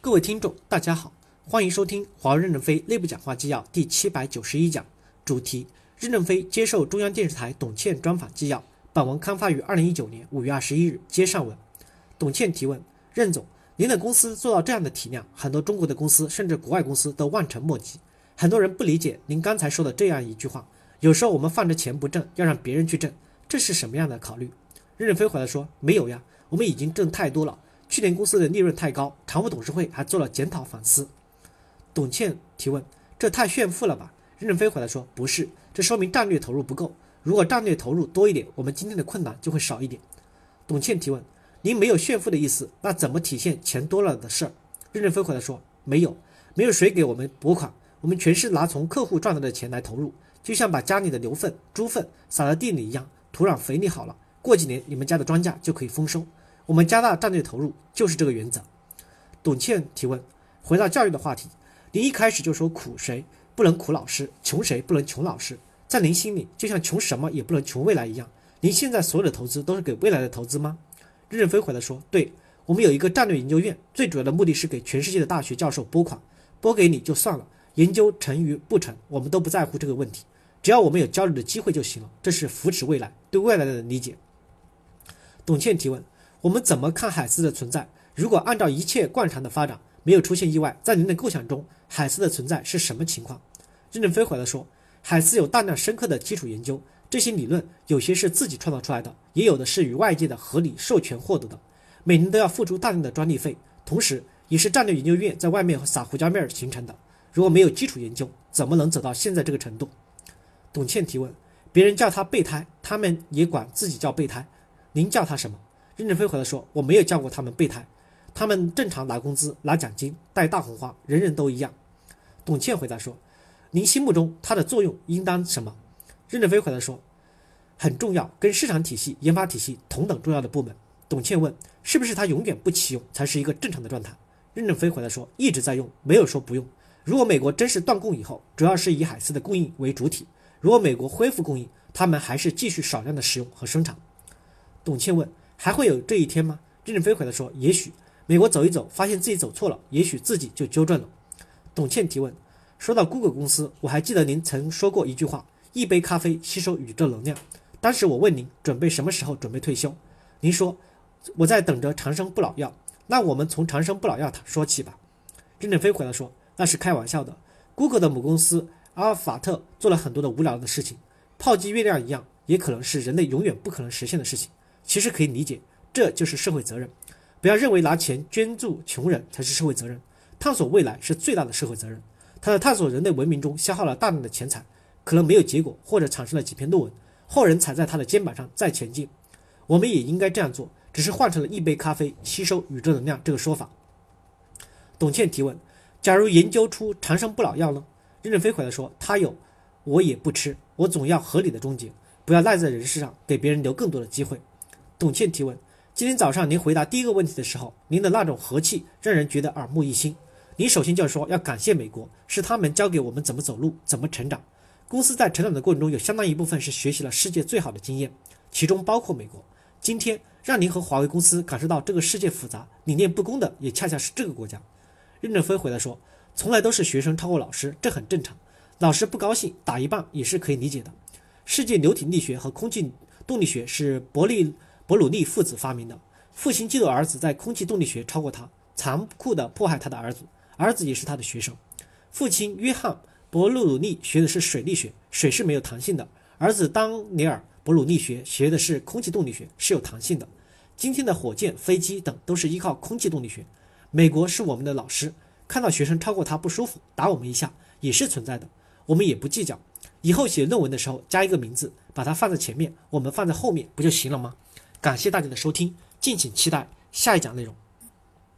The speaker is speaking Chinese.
各位听众，大家好，欢迎收听华为任正非内部讲话纪要第七百九十一讲，主题：任正非接受中央电视台董倩专访纪要。本文刊发于二零一九年五月二十一日。接上文，董倩提问：任总，您的公司做到这样的体量，很多中国的公司甚至国外公司都望尘莫及。很多人不理解您刚才说的这样一句话：有时候我们放着钱不挣，要让别人去挣，这是什么样的考虑？任正非回答说：没有呀，我们已经挣太多了。去年公司的利润太高，常务董事会还做了检讨反思。董倩提问：这太炫富了吧？任正非回答说：不是，这说明战略投入不够。如果战略投入多一点，我们今天的困难就会少一点。董倩提问：“您没有炫富的意思，那怎么体现钱多了的事儿？”任正非回答说：“没有，没有谁给我们拨款，我们全是拿从客户赚来的钱来投入，就像把家里的牛粪、猪粪撒在地里一样，土壤肥力好了，过几年你们家的庄稼就可以丰收。我们加大战略投入就是这个原则。”董倩提问：“回到教育的话题，您一开始就说苦谁不能苦老师，穷谁不能穷老师。”在您心里，就像穷什么也不能穷未来一样。您现在所有的投资都是给未来的投资吗？任正非回答说：“对，我们有一个战略研究院，最主要的目的是给全世界的大学教授拨款，拨给你就算了，研究成与不成，我们都不在乎这个问题，只要我们有交流的机会就行了。这是扶持未来，对未来的理解。”董倩提问：“我们怎么看海思的存在？如果按照一切惯常的发展，没有出现意外，在您的构想中，海思的存在是什么情况？”任正非回答说。海思有大量深刻的基础研究，这些理论有些是自己创造出来的，也有的是与外界的合理授权获得的。每年都要付出大量的专利费，同时也是战略研究院在外面撒胡椒面形成的。如果没有基础研究，怎么能走到现在这个程度？董倩提问：别人叫他备胎，他们也管自己叫备胎，您叫他什么？任正非回答说：我没有叫过他们备胎，他们正常拿工资、拿奖金、戴大红花，人人都一样。董倩回答说。您心目中它的作用应当什么？任正非回答说，很重要，跟市场体系、研发体系同等重要的部门。董倩问，是不是它永远不启用才是一个正常的状态？任正非回答说，一直在用，没有说不用。如果美国真是断供以后，主要是以海思的供应为主体；如果美国恢复供应，他们还是继续少量的使用和生产。董倩问，还会有这一天吗？任正非回答说，也许美国走一走，发现自己走错了，也许自己就纠正了。董倩提问。说到 Google 公司，我还记得您曾说过一句话：“一杯咖啡吸收宇宙能量。”当时我问您准备什么时候准备退休，您说我在等着长生不老药。那我们从长生不老药说起吧。任正非回答说：“那是开玩笑的。Google 的母公司阿尔法特做了很多的无聊的事情，炮击月亮一样，也可能是人类永远不可能实现的事情。其实可以理解，这就是社会责任。不要认为拿钱捐助穷人才是社会责任，探索未来是最大的社会责任。”他在探索人类文明中消耗了大量的钱财，可能没有结果，或者产生了几篇论文，后人踩在他的肩膀上再前进。我们也应该这样做，只是换成了一杯咖啡吸收宇宙能量这个说法。董倩提问：假如研究出长生不老药呢？任正非回答说：他有，我也不吃，我总要合理的终结，不要赖在人世上，给别人留更多的机会。董倩提问：今天早上您回答第一个问题的时候，您的那种和气让人觉得耳目一新。您首先就说要感谢美国，是他们教给我们怎么走路，怎么成长。公司在成长的过程中，有相当一部分是学习了世界最好的经验，其中包括美国。今天让您和华为公司感受到这个世界复杂、理念不公的，也恰恰是这个国家。任正非回答说：“从来都是学生超过老师，这很正常。老师不高兴打一棒也是可以理解的。世界流体力学和空气动力学是伯利伯鲁利父子发明的，父亲嫉妒儿子在空气动力学超过他，残酷地迫害他的儿子。”儿子也是他的学生，父亲约翰·伯鲁鲁利学的是水力学，水是没有弹性的；儿子当尼尔·伯鲁利学学的是空气动力学，是有弹性的。今天的火箭、飞机等都是依靠空气动力学。美国是我们的老师，看到学生超过他不舒服，打我们一下也是存在的，我们也不计较。以后写论文的时候加一个名字，把它放在前面，我们放在后面不就行了吗？感谢大家的收听，敬请期待下一讲内容。